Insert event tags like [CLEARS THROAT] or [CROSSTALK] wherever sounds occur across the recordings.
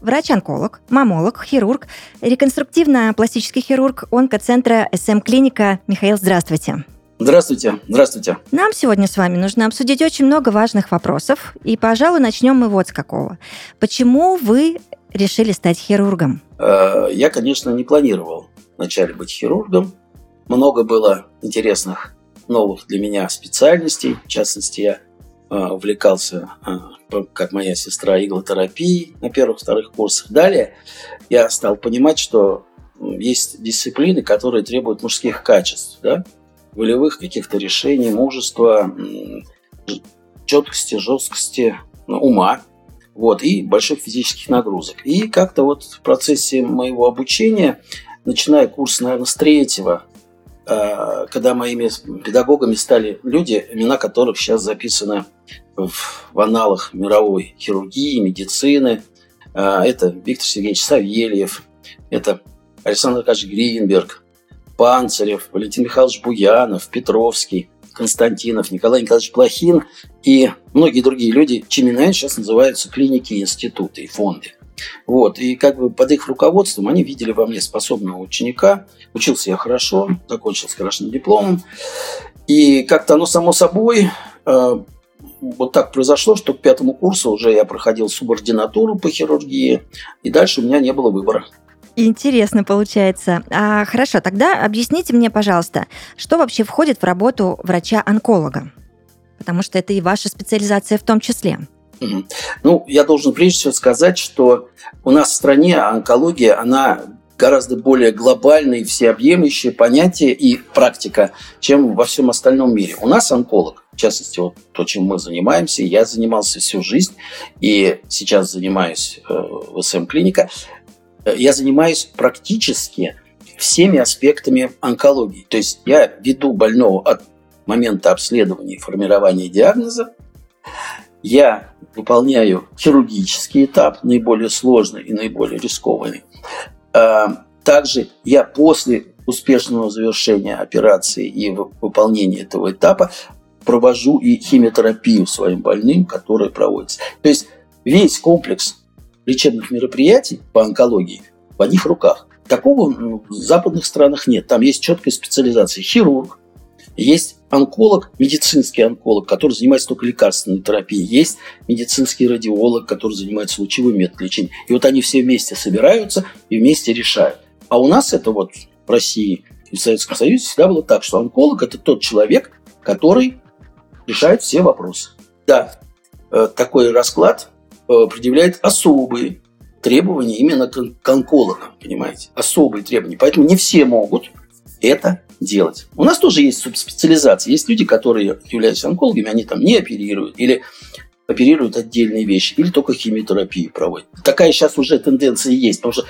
врач-онколог, мамолог, хирург, реконструктивно-пластический хирург онкоцентра СМ-клиника. Михаил, здравствуйте. Здравствуйте, здравствуйте. Нам сегодня с вами нужно обсудить очень много важных вопросов, и, пожалуй, начнем мы вот с какого. Почему вы решили стать хирургом? Э, Я, конечно, не планировал вначале быть хирургом. Много было интересных новых для меня специальностей. В частности, я увлекался, э, по- как моя сестра, иглотерапией на первых-вторых курсах. Далее я стал понимать, что есть дисциплины, которые требуют мужских качеств, да? волевых каких-то решений, мужества, четкости, жесткости, ну, ума вот, и больших физических нагрузок. И как-то вот в процессе моего обучения, начиная курс, наверное, с третьего, когда моими педагогами стали люди, имена которых сейчас записаны в, в аналах мировой хирургии, медицины. Э, Это Виктор Сергеевич Савельев, это Александр Аркадьевич Гринберг, Панцирев, Валентин Михайлович Буянов, Петровский, Константинов, Николай Николаевич Плохин и многие другие люди, чьими именами сейчас называются клиники, институты и фонды. Вот, и как бы под их руководством они видели во мне способного ученика. Учился я хорошо, закончил с хорошим дипломом. И как-то оно само собой э, вот так произошло, что к пятому курсу уже я проходил субординатуру по хирургии, и дальше у меня не было выбора. Интересно получается. А, хорошо, тогда объясните мне, пожалуйста, что вообще входит в работу врача-онколога? Потому что это и ваша специализация в том числе. Ну, я должен прежде всего сказать, что у нас в стране онкология, она гораздо более глобальное и всеобъемлющее понятие и практика, чем во всем остальном мире. У нас онколог, в частности, вот то, чем мы занимаемся, я занимался всю жизнь и сейчас занимаюсь э, в СМ-клиника, Э, я занимаюсь практически всеми аспектами онкологии. То есть я веду больного от момента обследования и формирования диагноза, я выполняю хирургический этап, наиболее сложный и наиболее рискованный. А, Также я после успешного завершения операции и вы- выполнения этого этапа провожу и химиотерапию своим больным, которые проводятся. То есть весь комплекс лечебных мероприятий по онкологии в одних руках. Такого в западных странах нет. Там есть четкая специализация. Хирург, есть онколог, медицинский онколог, который занимается только лекарственной терапией. Есть медицинский радиолог, который занимается лучевым методом лечения. И вот они все вместе собираются и вместе решают. А у нас это вот в России и в Советском Союзе всегда было так, что онколог – это тот человек, который решает все вопросы. Да, э, такой расклад э, предъявляет особые требования именно к онкологам, понимаете? Особые требования. Поэтому не все могут это делать. У нас тоже есть субспециализация. Есть люди, которые, являясь онкологами, они там не оперируют или оперируют отдельные вещи, или только химиотерапию проводят. Такая сейчас уже тенденция есть, потому что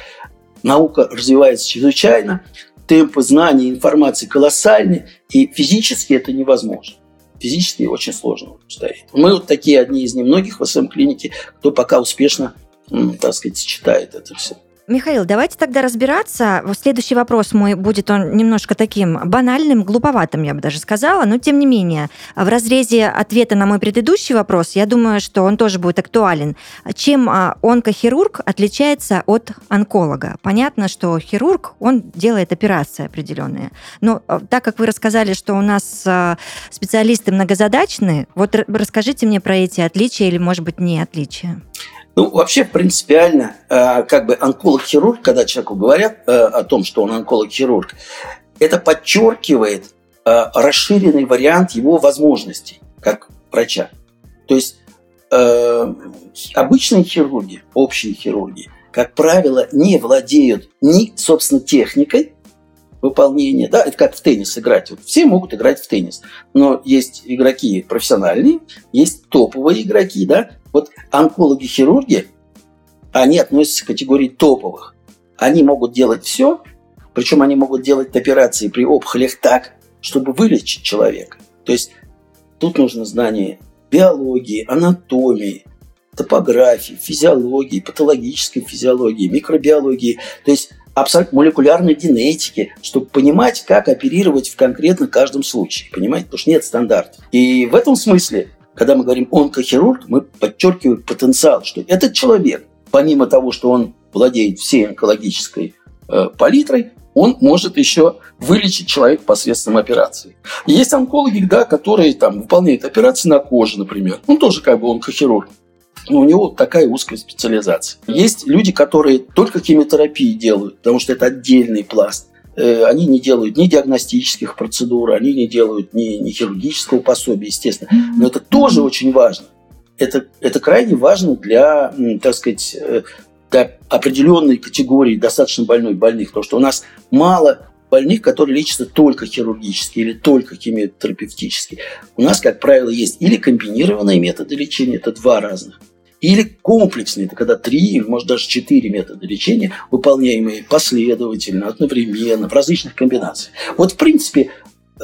наука развивается чрезвычайно, темпы знаний, информации колоссальны, и физически это невозможно. Физически очень сложно стоит. Мы вот такие одни из немногих в СМ-клинике, кто пока успешно, так сказать, сочетает это все. Михаил, давайте тогда разбираться. Следующий вопрос мой будет он немножко таким банальным, глуповатым, я бы даже сказала, но тем не менее. В разрезе ответа на мой предыдущий вопрос, я думаю, что он тоже будет актуален. Чем а, онкохирург отличается от онколога? Понятно, что хирург, он делает операции определенные. Но а, так как вы рассказали, что у нас а, специалисты многозадачные, вот расскажите мне про эти отличия или, может быть, не отличия. Ну, вообще, принципиально, э, как бы онколог-хирург, когда человеку говорят э, о том, что он онколог-хирург, это подчеркивает э, расширенный вариант его возможностей как врача. То есть обычные хирурги, общие хирурги, как правило, не владеют ни, собственно, техникой выполнения. Да, это как в теннис играть. Вот все могут играть в теннис. Но есть игроки профессиональные, есть топовые игроки. Да? Вот онкологи-хирурги, они относятся к категории топовых. Они могут делать все, причем они могут делать операции при опухолях так, чтобы вылечить человека. То есть тут нужно знание биологии, анатомии, топографии, физиологии, патологической физиологии, микробиологии. То есть абсолютно молекулярной генетики, чтобы понимать, как оперировать в конкретно каждом случае. Понимаете? Потому что нет стандартов. И в этом смысле, когда мы говорим онкохирург, мы подчеркиваем потенциал, что этот человек, помимо того, что он владеет всей онкологической э, палитрой, он может еще вылечить человека посредством операции. Есть онкологи, да, которые там выполняют операции на коже, например. Он тоже как бы онкохирург. Но у него такая узкая специализация. Есть люди, которые только химиотерапии делают, потому что это отдельный пласт. Э, они не делают ни диагностических процедур, они не делают ни, ни хирургического пособия, естественно. Но это тоже очень важно. Это, это крайне важно для, так сказать, э, для определенной категории достаточно больной больных, потому что у нас мало больных, которые лечатся только хирургически или только химиотерапевтически. У нас, как правило, есть или комбинированные методы лечения, это два разных, или комплексные, это когда три, может даже четыре метода лечения, выполняемые последовательно, одновременно, в различных комбинациях. Вот, в принципе,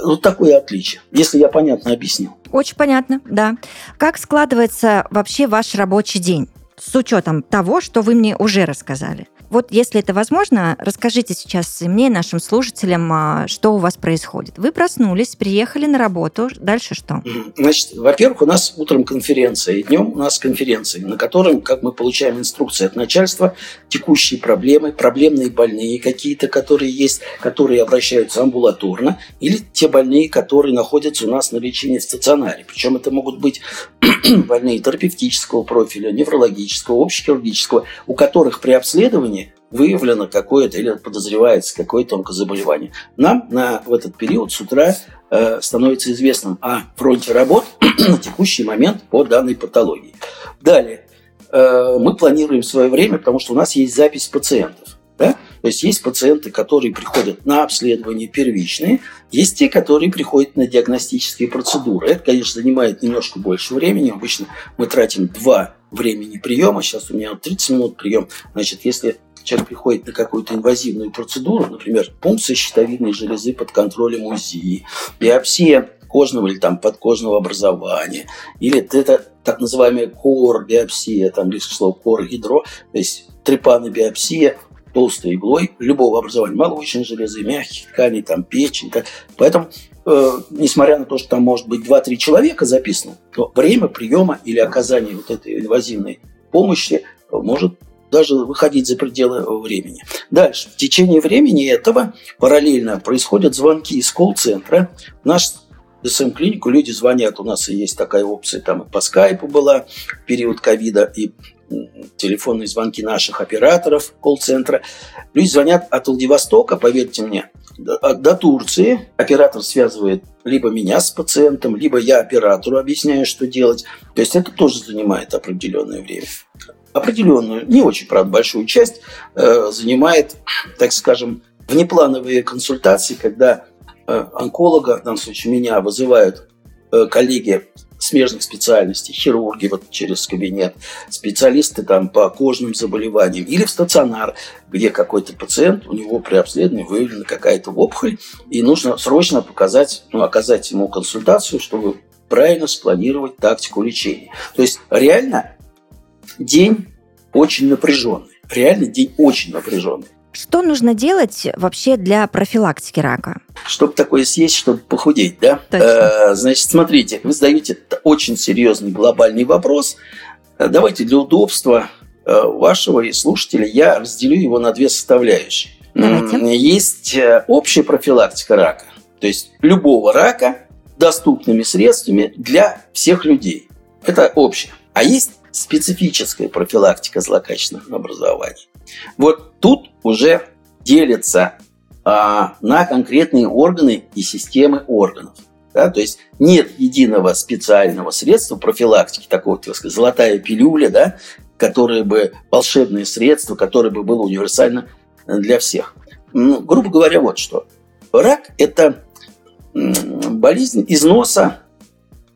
вот такое отличие, если я понятно объяснил. Очень понятно, да. Как складывается вообще ваш рабочий день? с учетом того, что вы мне уже рассказали. Вот если это возможно, расскажите сейчас мне, нашим слушателям, а, что у вас происходит. Вы проснулись, приехали на работу, дальше что? Значит, во-первых, у нас утром конференция, и днем у нас конференция, на котором, как мы получаем инструкции от начальства, текущие проблемы, проблемные больные какие-то, которые есть, которые обращаются амбулаторно, или те больные, которые находятся у нас на лечении в стационаре. Причем это могут быть [CLEARS THROAT] больные терапевтического профиля, неврологического, общехирургического, у которых при обследовании выявлено какое-то или подозревается какое-то онкозаболевание. Нам на, в этот период с утра э, становится известным о фронте работ [CLEARS THROAT] на текущий момент по данной патологии. Далее, э, мы планируем свое время, потому что у нас есть запись пациентов. Да? То есть есть пациенты, которые приходят на обследование первичные, есть те, которые приходят на диагностические процедуры. Это, конечно, занимает немножко больше времени. Обычно мы тратим два времени приема. Сейчас у меня 30 минут прием. Значит, если человек приходит на какую-то инвазивную процедуру, например, пункция щитовидной железы под контролем УЗИ, биопсия кожного или там подкожного образования, или это так называемая кор-биопсия, там лишь слово кор-гидро, то есть трепанобиопсия, толстой иглой любого образования, молочной железы, мягких тканей, там печень. Так. Поэтому, э, несмотря на то, что там может быть 2-3 человека записано, то время приема или оказания вот этой инвазивной помощи может даже выходить за пределы времени. Дальше. В течение времени этого параллельно происходят звонки из колл-центра. Наш ДСМ-клинику люди звонят. У нас и есть такая опция, там и по скайпу была в период ковида, и телефонные звонки наших операторов колл-центра. Люди звонят от Владивостока, поверьте мне, до, до Турции. Оператор связывает либо меня с пациентом, либо я оператору объясняю, что делать. То есть это тоже занимает определенное время определенную, не очень, правда, большую часть э, занимает, так скажем, внеплановые консультации, когда э, онколога, в данном случае меня, вызывают э, коллеги смежных специальностей, хирурги вот через кабинет, специалисты там по кожным заболеваниям или в стационар, где какой-то пациент, у него при обследовании выявлена какая-то опухоль, и нужно срочно показать, ну, оказать ему консультацию, чтобы правильно спланировать тактику лечения. То есть реально день очень напряженный. Реально день очень напряженный. Что нужно делать вообще для профилактики рака? Чтобы такое съесть, чтобы похудеть, да? Точно. Э, значит, смотрите, вы задаете очень серьезный глобальный вопрос. Э, давайте для удобства э, вашего и слушателя я разделю его на две составляющие. Давайте. Есть общая профилактика рака, то есть любого рака доступными средствами для всех людей. Это общее. А есть специфическая профилактика злокачественных образований. Вот тут уже делится а, на конкретные органы и системы органов. Да, то есть нет единого специального средства профилактики, такого, так сказать, золотая пилюля, да, которое бы, волшебное средство, которое бы было универсально для всех. Ну, грубо говоря, вот что. Рак – это болезнь износа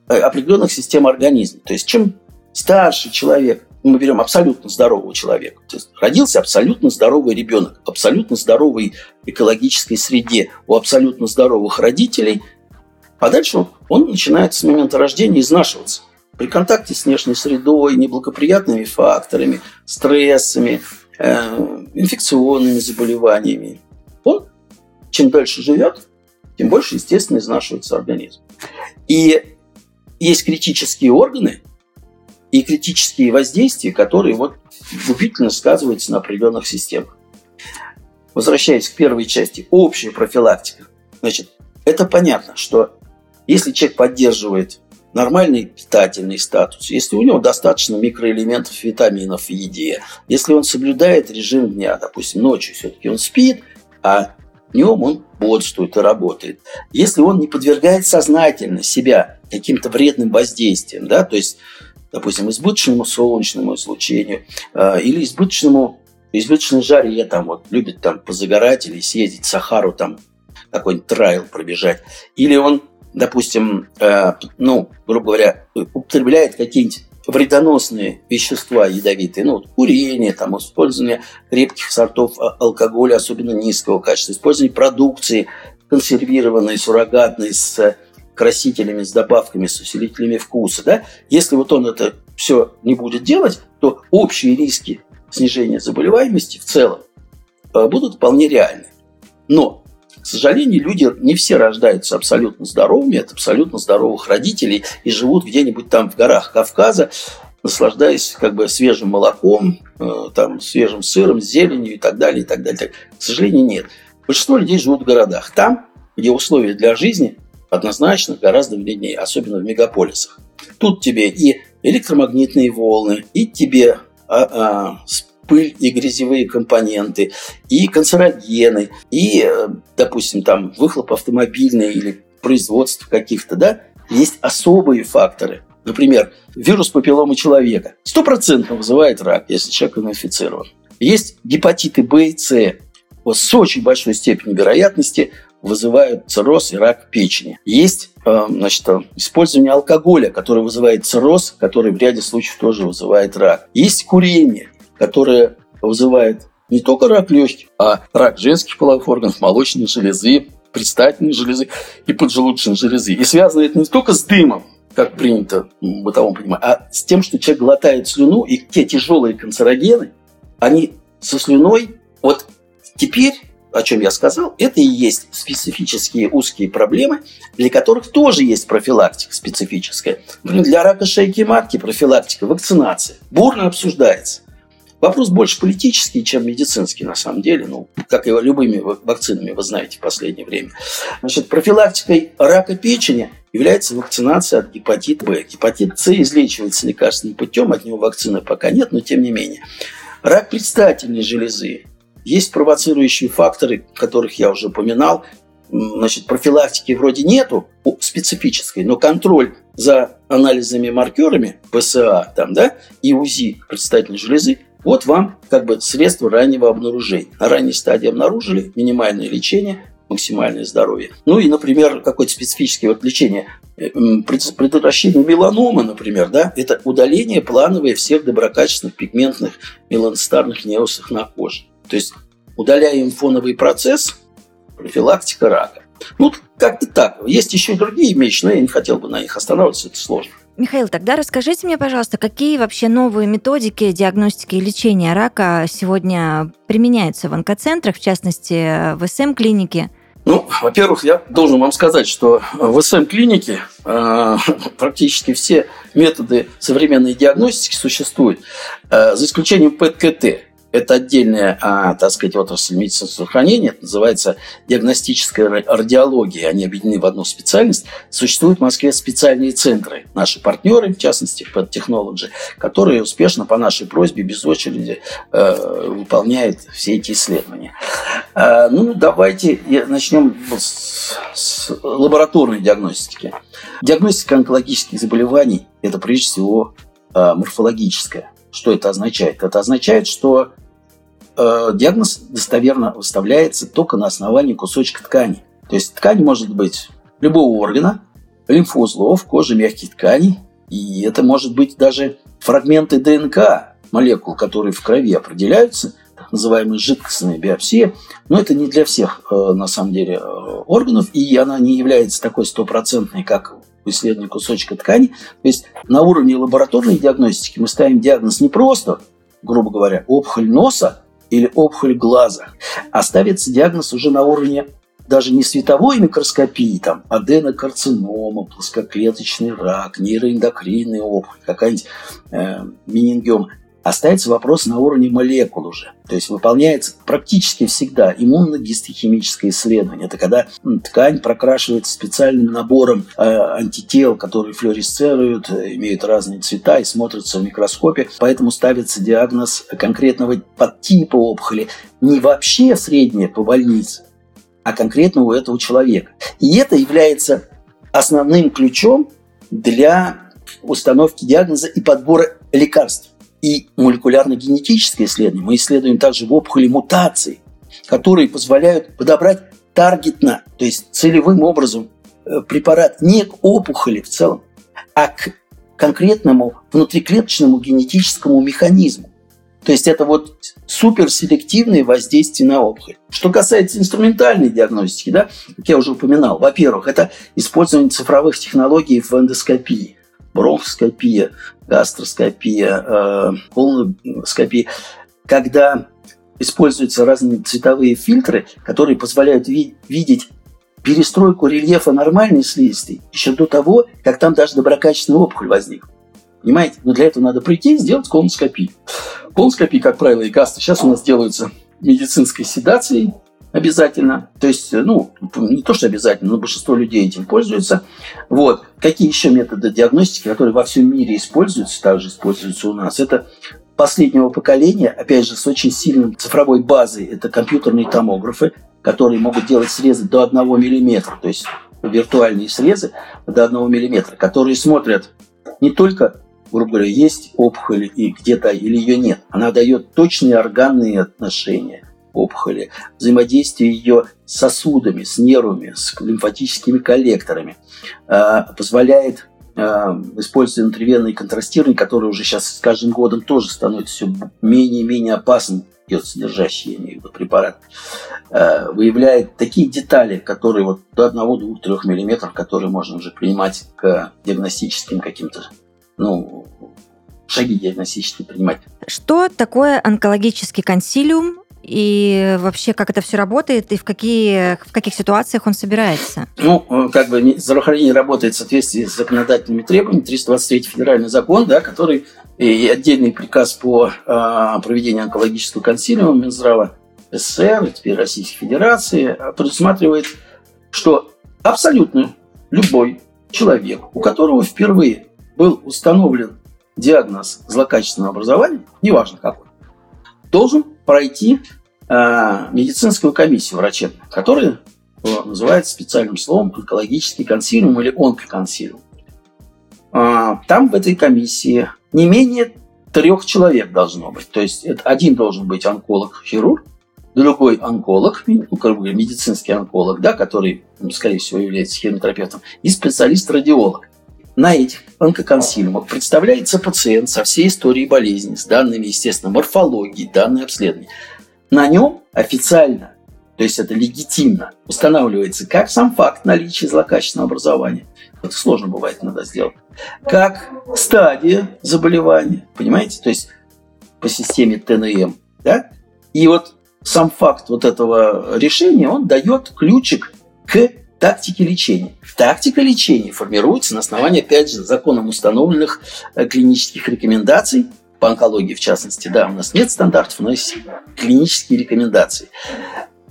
э, определенных систем организма. То есть чем старше человек, мы берем абсолютно здорового человека. То есть родился абсолютно здоровый ребенок, абсолютно здоровой экологической среде, у абсолютно здоровых родителей, а дальше он начинает с момента рождения изнашиваться. При контакте с внешней средой, неблагоприятными факторами, стрессами, э, инфекционными заболеваниями. Он, чем дальше живет, тем больше, естественно, изнашивается организм. И есть критические органы и критические воздействия, которые вот губительно сказываются на определенных системах. Возвращаясь к первой части, общая профилактика. Значит, это понятно, что если человек поддерживает нормальный питательный статус, если у него достаточно микроэлементов, витаминов в еде, если он соблюдает режим дня, допустим, ночью все-таки он спит, а днем он бодрствует и работает. Если он не подвергает сознательно себя каким-то вредным воздействиям, да, то есть, допустим, избыточному солнечному излучению э, или избыточному избыточной жаре, там вот любит там позагорать или съездить в Сахару там какой-нибудь трайл пробежать, или он допустим, э, ну, грубо говоря, употребляет какие-нибудь вредоносные вещества ядовитые, ну, вот курение, там, использование крепких сортов а, алкоголя, особенно низкого качества, использование продукции консервированной, суррогатной, с красителями, с добавками, с усилителями вкуса, да, если вот он это все не будет делать, то общие риски снижения заболеваемости в целом э, будут вполне реальны. Но к сожалению, люди не все рождаются абсолютно здоровыми, от абсолютно здоровых родителей и живут где-нибудь там в горах Кавказа, наслаждаясь как бы свежим молоком, э, там, свежим сыром, зеленью и так далее, и так далее. К сожалению, нет. Большинство людей живут в городах. Там, где условия для жизни однозначно гораздо вреднее, особенно в мегаполисах. Тут тебе и электромагнитные волны, и тебе а, а, пыль и грязевые компоненты, и канцерогены, и, допустим, там выхлоп автомобильный или производство каких-то, да, есть особые факторы. Например, вирус папилломы человека стопроцентно вызывает рак, если человек инфицирован. Есть гепатиты Б и С. Вот с очень большой степенью вероятности вызывают цирроз и рак печени. Есть э, значит, использование алкоголя, который вызывает цирроз, который в ряде случаев тоже вызывает рак. Есть курение, которая вызывает не только рак легких, а рак женских половых органов, молочной железы, предстательной железы и поджелудочной железы. И связано это не только с дымом, как принято в бытовом понимании, а с тем, что человек глотает слюну, и те тяжелые канцерогены, они со слюной, вот теперь, о чем я сказал, это и есть специфические узкие проблемы, для которых тоже есть профилактика специфическая. Например, для рака шейки матки профилактика, вакцинация бурно обсуждается. Вопрос больше политический, чем медицинский, на самом деле. Ну, как и любыми вакцинами, вы знаете, в последнее время. Значит, профилактикой рака печени является вакцинация от гепатита Б. Гепатит С излечивается лекарственным путем, от него вакцины пока нет, но тем не менее. Рак предстательной железы. Есть провоцирующие факторы, которых я уже упоминал. Значит, профилактики вроде нету специфической, но контроль за анализами маркерами ПСА там, да, и УЗИ предстательной железы вот вам как бы средство раннего обнаружения. На ранней стадии обнаружили минимальное лечение, максимальное здоровье. Ну и, например, какое-то специфическое вот лечение э, предотвращение меланомы, например, да, это удаление плановое всех доброкачественных пигментных меланоцитарных неосов на коже. То есть удаляем фоновый процесс, профилактика рака. Ну, как-то так. Есть еще и другие вещи, но я не хотел бы на них останавливаться, это сложно. Михаил, тогда расскажите мне, пожалуйста, какие вообще новые методики диагностики и лечения рака сегодня применяются в онкоцентрах, в частности, в СМ-клинике? Ну, во-первых, я должен вам сказать, что в СМ-клинике э, практически все методы современной диагностики существуют, э, за исключением ПЭТ-КТ. Это отдельная, а, так сказать, отрасль медицинского хранения, это называется диагностическая радиология. Они объединены в одну специальность. Существуют в Москве специальные центры, наши партнеры, в частности, Pet Technology, которые успешно по нашей просьбе без очереди э, выполняют все эти исследования. Э, ну, давайте начнем с, с лабораторной диагностики. Диагностика онкологических заболеваний – это прежде всего э, морфологическая. Что это означает? Это означает, что э, диагноз достоверно выставляется только на основании кусочка ткани. То есть ткань может быть любого органа, лимфоузлов, кожи, мягких тканей, и это может быть даже фрагменты ДНК молекул, которые в крови определяются, так называемая жидкостная биопсия, но это не для всех, э, на самом деле, э, органов, и она не является такой стопроцентной, как у исследования кусочка ткани. То есть на уровне лабораторной диагностики мы ставим диагноз не просто, грубо говоря, опухоль носа или опухоль глаза, а ставится диагноз уже на уровне даже не световой микроскопии, там, аденокарцинома, плоскоклеточный рак, нейроэндокринный опухоль, какая-нибудь э, менингиома, остается вопрос на уровне молекул уже. То есть выполняется практически всегда иммуногистохимическое исследование. Это когда ткань прокрашивается специальным набором э, антител, которые флуоресцируют, имеют разные цвета и смотрятся в микроскопе. Поэтому ставится диагноз конкретного подтипа опухоли. Не вообще средняя по больнице, а конкретно у этого человека. И это является основным ключом для установки диагноза и подбора лекарств и молекулярно-генетическое исследование. Мы исследуем также в опухоли мутации, которые позволяют подобрать таргетно, то есть целевым образом э, препарат не к опухоли в целом, а к конкретному внутриклеточному генетическому механизму. То есть это вот суперселективное воздействие на опухоль. Что касается инструментальной диагностики, да, как я уже упоминал, во-первых, это использование цифровых технологий в эндоскопии бронхоскопия, гастроскопия, э, колоноскопия, когда используются разные цветовые фильтры, которые позволяют ви- видеть перестройку рельефа нормальной слизистой еще до того, как там даже доброкачественный опухоль возник. Понимаете? Но для этого надо прийти и сделать колоноскопию. Колоноскопии, как правило, и гастро сейчас у нас делаются медицинской седацией, обязательно. То есть, ну, не то, что обязательно, но большинство людей этим пользуются. Вот. Какие еще методы диагностики, которые во всем мире используются, также используются у нас, это последнего поколения, опять же, с очень сильным цифровой базой, это компьютерные томографы, которые могут делать срезы до 1 мм, то есть виртуальные срезы до 1 мм, которые смотрят не только грубо говоря, есть опухоль и где-то или ее нет. Она дает точные органные отношения опухоли, взаимодействие ее с сосудами, с нервами, с лимфатическими коллекторами, э, позволяет э, использовать интервенные контрастирование, которые уже сейчас с каждым годом тоже становятся все менее и менее опасным, содержащий, я имею в виду, препарат, э, выявляет такие детали, которые вот до 1-2-3 мм, которые можно уже принимать к диагностическим каким-то ну, шаги диагностические принимать. Что такое онкологический консилиум и вообще как это все работает и в, какие, в каких ситуациях он собирается? Ну, э, как бы здравоохранение работает в соответствии с законодательными требованиями, 323 федеральный закон, да, который и отдельный приказ по э, проведению онкологического консилиума Минздрава СССР, теперь Российской Федерации, а, предусматривает, что абсолютно любой человек, у которого впервые был установлен диагноз злокачественного образования, неважно какой, должен пройти э, медицинскую комиссию врачебную, которая э, называется специальным словом онкологический консилиум или онкоконсилиум. Э, там в этой комиссии не менее трех человек должно быть. То есть это один должен быть онколог-хирург, другой онколог, ну, как бы медицинский онколог, да, который, скорее всего, является химиотерапевтом, и специалист-радиолог на этих онкоконсилиумах представляется пациент со всей историей болезни, с данными, естественно, морфологии, данные обследования. На нем официально, то есть это легитимно, устанавливается как сам факт наличия злокачественного образования, это сложно бывает иногда сделать, как стадия заболевания, понимаете, то есть по системе ТНМ, да, и вот сам факт вот этого решения, он дает ключик к тактики лечения. Тактика лечения формируется на основании, опять же, законом установленных э, клинических рекомендаций по онкологии, в частности. Да, у нас нет стандартов, но есть клинические рекомендации.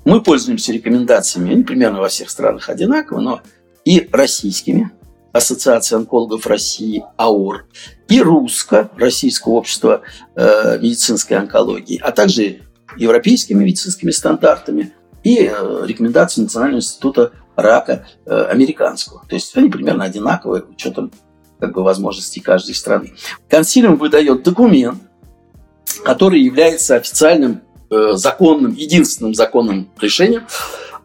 Мы пользуемся рекомендациями, они примерно во всех странах одинаково, но и российскими, Ассоциация онкологов России, АОР, и русско, Российское общество э, медицинской онкологии, а также европейскими медицинскими стандартами и э, рекомендации Национального института рака э, американского. То есть они примерно одинаковые, учетом как бы, возможностей каждой страны. Консилиум выдает документ, который является официальным э, законным, единственным законным решением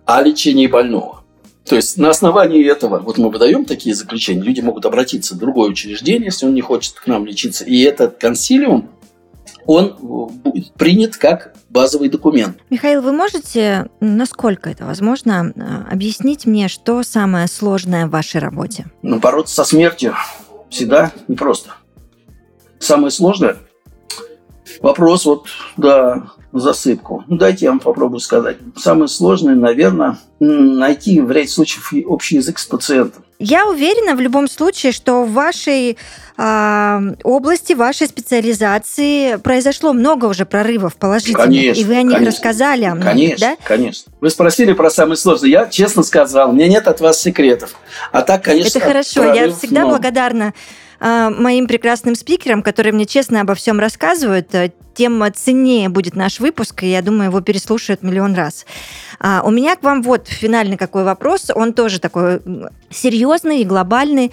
о лечении больного. То есть на основании этого, вот мы выдаем такие заключения, люди могут обратиться в другое учреждение, если он не хочет к нам лечиться. И этот консилиум он будет принят как базовый документ. Михаил, вы можете, насколько это возможно, э, объяснить мне, что самое сложное в вашей работе? Ну, бороться со смертью всегда непросто. Самое сложное вопрос вот, да, засыпку. Ну, дайте я вам попробую сказать. Самое сложное, наверное, найти в ряде случаев общий язык с пациентом. Я уверена в любом случае, что в вашей э, области, вашей специализации произошло много уже прорывов положительных, конечно, и вы о них конечно, рассказали. О многих, конечно, да? конечно. Вы спросили про самое сложное. Я честно сказал, у меня нет от вас секретов. А так, конечно, Это хорошо. Я всегда много. благодарна э, моим прекрасным спикерам, которые мне честно обо всем рассказывают, э, тем ценнее будет наш выпуск, и я думаю, его переслушают миллион раз. А, у меня к вам вот финальный какой вопрос, он тоже такой серьезный и глобальный.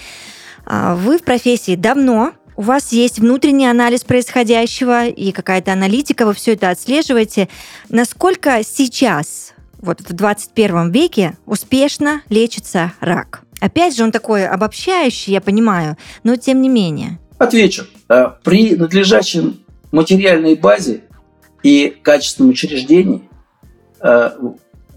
А, вы в профессии давно, у вас есть внутренний анализ происходящего и какая-то аналитика, вы все это отслеживаете. Насколько сейчас, вот в 21 веке, успешно лечится рак? Опять же, он такой обобщающий, я понимаю, но тем не менее. Отвечу. Э, При надлежащем материальной базе и качественном учреждении э,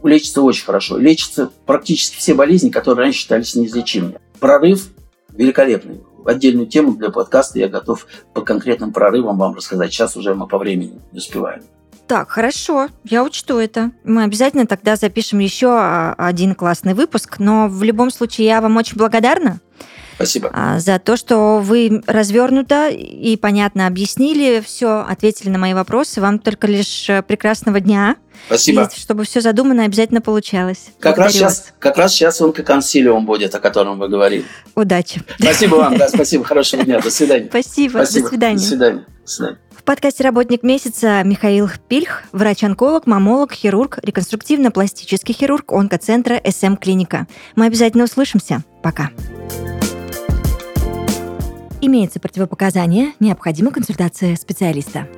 лечится очень хорошо. Лечатся практически все болезни, которые раньше считались неизлечимыми. Прорыв великолепный. Отдельную тему для подкаста я готов по конкретным прорывам вам рассказать. Сейчас уже мы по времени не успеваем. Так, хорошо, я учту это. Мы обязательно тогда запишем еще а, один классный выпуск, но в любом случае я вам очень благодарна Спасибо. а, за то, что вы развернуто и понятно объяснили все, ответили на мои вопросы. Вам только лишь э, прекрасного дня. Спасибо. И чтобы все задумано обязательно получалось. Как раз, сейчас, как раз сейчас он консилиум будет, о котором вы говорили. Удачи. Спасибо вам, да, [LAUGHS] спасибо, хорошего дня, до свидания. Спасибо. Спасибо. До свидания. До свидания. До свидания. Подкасте «Работник месяца» Михаил Пильх, врач-онколог, мамолог, хирург, реконструктивно-пластический хирург онкоцентра СМ Клиника. Мы обязательно услышимся. Пока. Имеется противопоказание, необходима консультация специалиста.